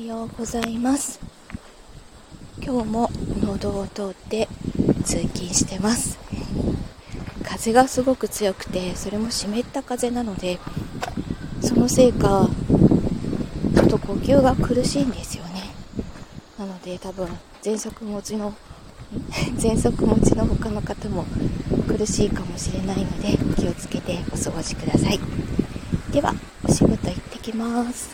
はようございます。今日も農を通って通勤してます。風がすごく強くてそれも湿った風なのでそのせいかちょっと呼吸が苦しいんですよね。なので多分喘息持ちの 喘息持ちの他の方も苦しいかもしれないので気をつけてお過ごしください。ではお仕事行ってきます。